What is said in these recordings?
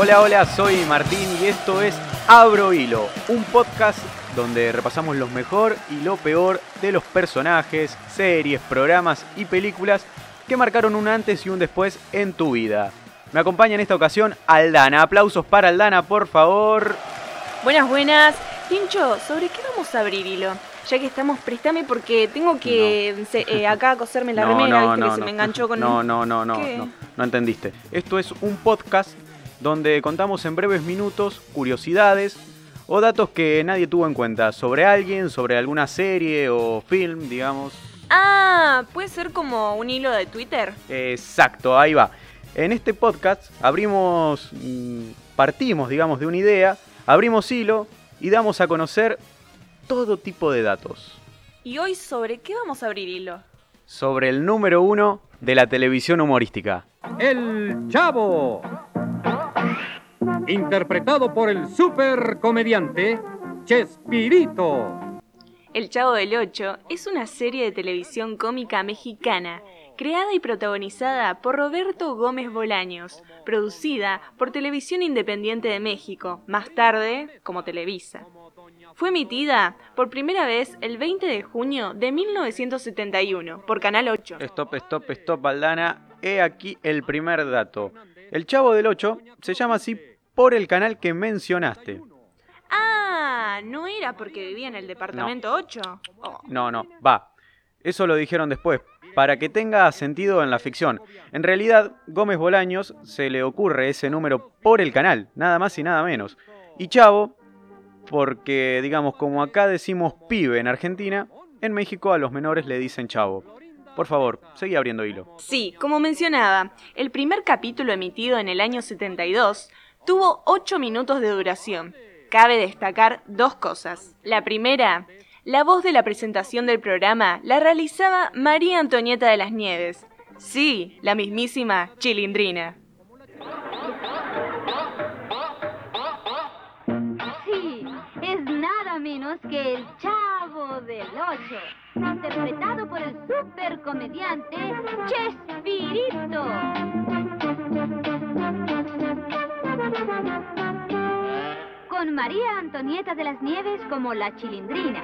Hola, hola, soy Martín y esto es Abro Hilo, un podcast donde repasamos lo mejor y lo peor de los personajes, series, programas y películas que marcaron un antes y un después en tu vida. Me acompaña en esta ocasión Aldana. Aplausos para Aldana, por favor. Buenas, buenas. Pincho, ¿sobre qué vamos a abrir hilo? Ya que estamos, préstame porque tengo que se- eh, acá coserme la remera, viste que se me enganchó con No, no, no, no, no, no entendiste. Esto es un podcast donde contamos en breves minutos curiosidades o datos que nadie tuvo en cuenta sobre alguien, sobre alguna serie o film, digamos. Ah, puede ser como un hilo de Twitter. Exacto, ahí va. En este podcast abrimos, mm, partimos, digamos, de una idea, abrimos hilo y damos a conocer todo tipo de datos Y hoy, ¿sobre qué vamos a abrir hilo? sobre el número uno de la televisión humorística. El Chavo. Interpretado por el super comediante Chespirito. El Chavo del Ocho es una serie de televisión cómica mexicana, creada y protagonizada por Roberto Gómez Bolaños, producida por Televisión Independiente de México, más tarde como Televisa. Fue emitida por primera vez el 20 de junio de 1971 por Canal 8. Stop, stop, stop, Aldana. He aquí el primer dato. El Chavo del 8 se llama así por el canal que mencionaste. Ah, no era porque vivía en el departamento 8. Oh. No, no, va. Eso lo dijeron después, para que tenga sentido en la ficción. En realidad, Gómez Bolaños se le ocurre ese número por el canal, nada más y nada menos. Y Chavo, porque, digamos, como acá decimos pibe en Argentina, en México a los menores le dicen Chavo. Por favor, seguí abriendo hilo. Sí, como mencionaba, el primer capítulo emitido en el año 72 tuvo 8 minutos de duración. Cabe destacar dos cosas. La primera, la voz de la presentación del programa la realizaba María Antonieta de las Nieves. Sí, la mismísima Chilindrina. Sí, es nada menos que el Chavo del Ocho, interpretado por el super comediante Chespirito. Con María Antonieta de las Nieves como la Chilindrina.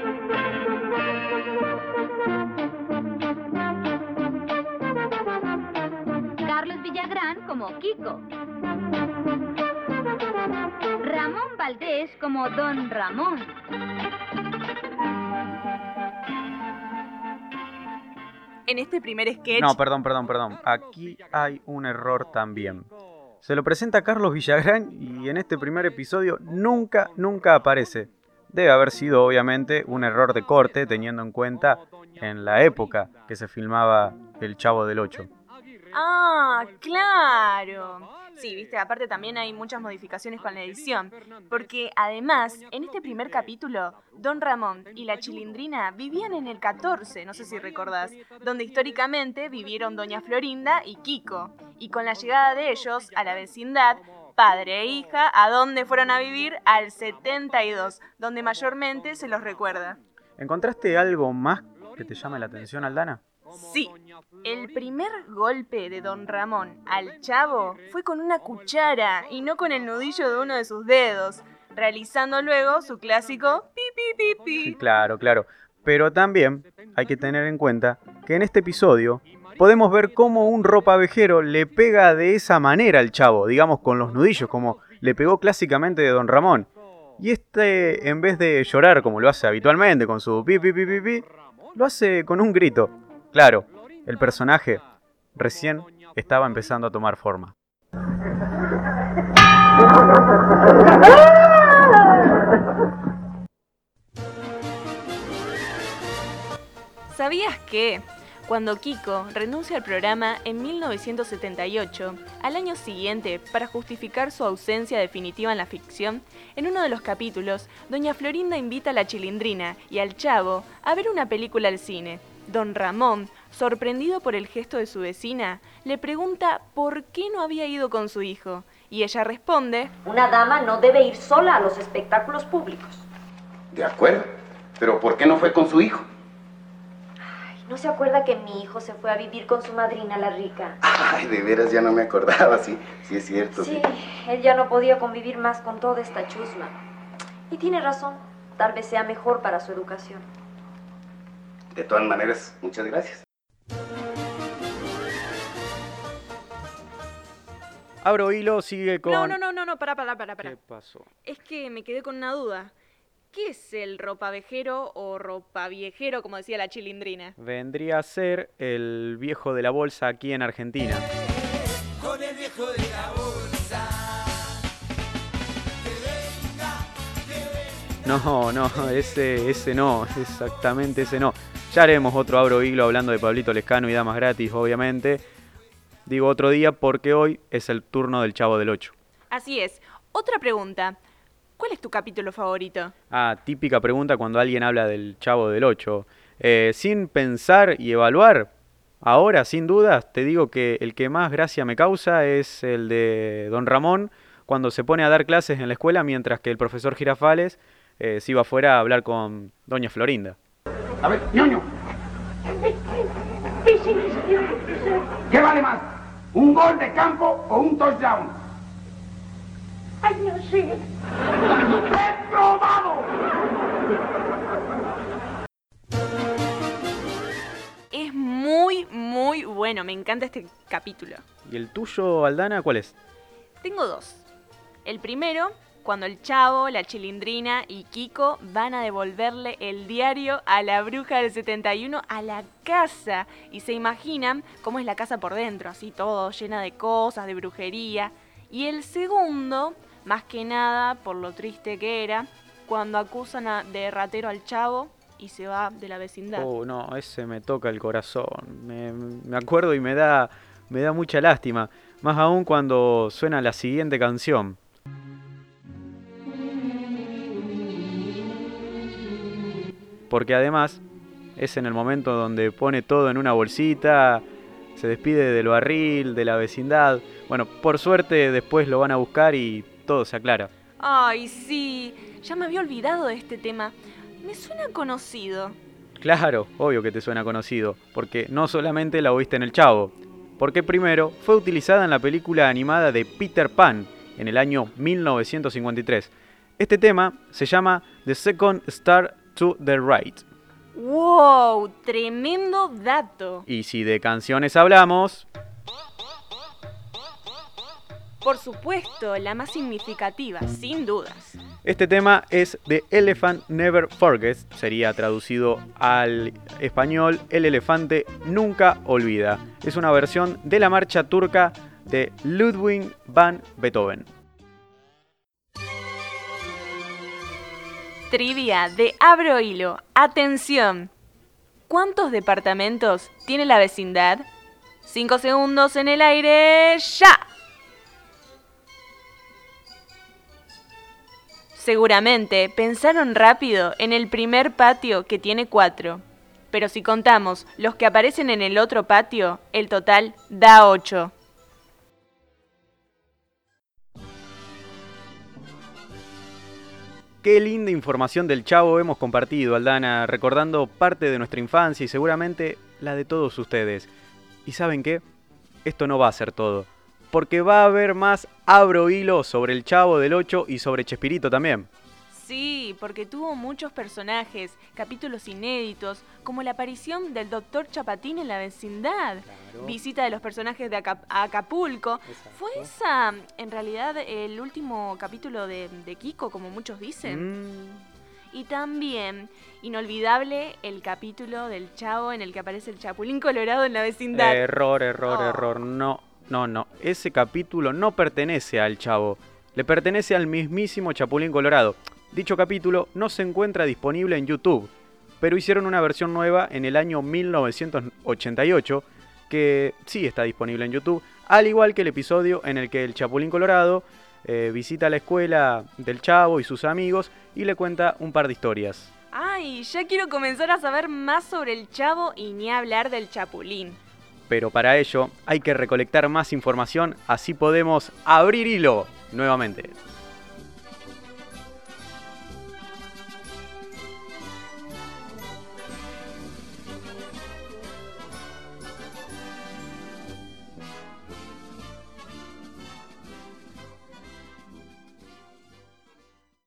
Carlos Villagrán como Kiko. Ramón Valdés como Don Ramón. En este primer sketch, No, perdón, perdón, perdón. Aquí hay un error también. Se lo presenta Carlos Villagrán y en este primer episodio nunca, nunca aparece. Debe haber sido obviamente un error de corte teniendo en cuenta en la época que se filmaba El Chavo del Ocho. Ah, claro. Sí, viste, aparte también hay muchas modificaciones con la edición, porque además, en este primer capítulo, Don Ramón y la Chilindrina vivían en el 14, no sé si recordás, donde históricamente vivieron Doña Florinda y Kiko, y con la llegada de ellos a la vecindad, padre e hija, ¿a dónde fueron a vivir? Al 72, donde mayormente se los recuerda. ¿Encontraste algo más que te llame la atención, Aldana? Sí, el primer golpe de don Ramón al chavo fue con una cuchara y no con el nudillo de uno de sus dedos, realizando luego su clásico pi pi pi Sí, pi. claro, claro. Pero también hay que tener en cuenta que en este episodio podemos ver cómo un ropavejero le pega de esa manera al chavo, digamos con los nudillos, como le pegó clásicamente de Don Ramón. Y este, en vez de llorar como lo hace habitualmente con su pi pi pi pi pi, lo hace con un grito. Claro, el personaje recién estaba empezando a tomar forma. ¿Sabías que cuando Kiko renuncia al programa en 1978, al año siguiente, para justificar su ausencia definitiva en la ficción, en uno de los capítulos, Doña Florinda invita a la Chilindrina y al Chavo a ver una película al cine. Don Ramón, sorprendido por el gesto de su vecina, le pregunta por qué no había ido con su hijo, y ella responde, Una dama no debe ir sola a los espectáculos públicos. De acuerdo, pero ¿por qué no fue con su hijo? ¿No se acuerda que mi hijo se fue a vivir con su madrina, la rica? Ay, de veras ya no me acordaba, sí, sí es cierto. Sí, él ya no podía convivir más con toda esta chusma. Y tiene razón, tal vez sea mejor para su educación. De todas maneras, muchas gracias. Abro hilo, sigue con... No, no, no, no, no, para, para, para, para. ¿Qué pasó? Es que me quedé con una duda. ¿Qué es el ropavejero o ropaviejero, como decía la chilindrina? Vendría a ser el viejo de la bolsa aquí en Argentina. No, no, ese, ese no, exactamente ese no. Ya haremos otro Abro Hilo hablando de Pablito Lescano y Damas Gratis, obviamente. Digo otro día porque hoy es el turno del Chavo del 8. Así es. Otra pregunta. ¿Cuál es tu capítulo favorito? Ah, típica pregunta cuando alguien habla del Chavo del 8. Eh, sin pensar y evaluar, ahora sin dudas te digo que el que más gracia me causa es el de Don Ramón cuando se pone a dar clases en la escuela mientras que el profesor Girafales eh, se iba afuera a hablar con Doña Florinda. A ver, ñoño. ¿Qué vale más? ¿Un gol de campo o un touchdown? Ay, no sé. ¡Reprobado! Es muy, muy bueno. Me encanta este capítulo. ¿Y el tuyo, Aldana, cuál es? Tengo dos. El primero, cuando el chavo, la chilindrina y Kiko van a devolverle el diario a la bruja del 71 a la casa. Y se imaginan cómo es la casa por dentro, así todo llena de cosas, de brujería. Y el segundo, más que nada por lo triste que era, cuando acusan a- de ratero al chavo y se va de la vecindad. Oh, no, ese me toca el corazón. Me, me acuerdo y me da, me da mucha lástima. Más aún cuando suena la siguiente canción. Porque además es en el momento donde pone todo en una bolsita, se despide del barril, de la vecindad. Bueno, por suerte después lo van a buscar y todo se aclara. Ay, sí, ya me había olvidado de este tema. Me suena conocido. Claro, obvio que te suena conocido, porque no solamente la oíste en El Chavo, porque primero fue utilizada en la película animada de Peter Pan en el año 1953. Este tema se llama The Second Star to the Right. ¡Wow! Tremendo dato. Y si de canciones hablamos, Por supuesto, la más significativa, sin dudas. este tema es The Elephant Never Forgets, sería traducido al español El elefante nunca olvida. Es una versión de la marcha turca de Ludwig van Beethoven. Trivia de Abro Hilo. Atención. ¿Cuántos departamentos tiene la vecindad? Cinco segundos en el aire. ¡Ya! Seguramente pensaron rápido en el primer patio que tiene cuatro. Pero si contamos los que aparecen en el otro patio, el total da ocho. Qué linda información del Chavo hemos compartido, Aldana, recordando parte de nuestra infancia y seguramente la de todos ustedes. ¿Y saben qué? Esto no va a ser todo, porque va a haber más abro hilo sobre el Chavo del 8 y sobre Chespirito también. Sí, porque tuvo muchos personajes, capítulos inéditos, como la aparición del Dr. Chapatín en la vecindad, visita de los personajes de Aca- Acapulco. ¿Fue esa, en realidad, el último capítulo de, de Kiko, como muchos dicen? Mm, Y también, inolvidable, el capítulo del Chavo en el que aparece el Chapulín Colorado en la vecindad. error, error, Oh. error. No, no, no. Ese capítulo no pertenece al Chavo. Le pertenece al mismísimo Chapulín Colorado. Dicho capítulo no se encuentra disponible en YouTube, pero hicieron una versión nueva en el año 1988 que sí está disponible en YouTube, al igual que el episodio en el que el Chapulín Colorado eh, visita la escuela del Chavo y sus amigos y le cuenta un par de historias. Ay, ya quiero comenzar a saber más sobre el Chavo y ni hablar del Chapulín. Pero para ello hay que recolectar más información, así podemos abrir hilo nuevamente.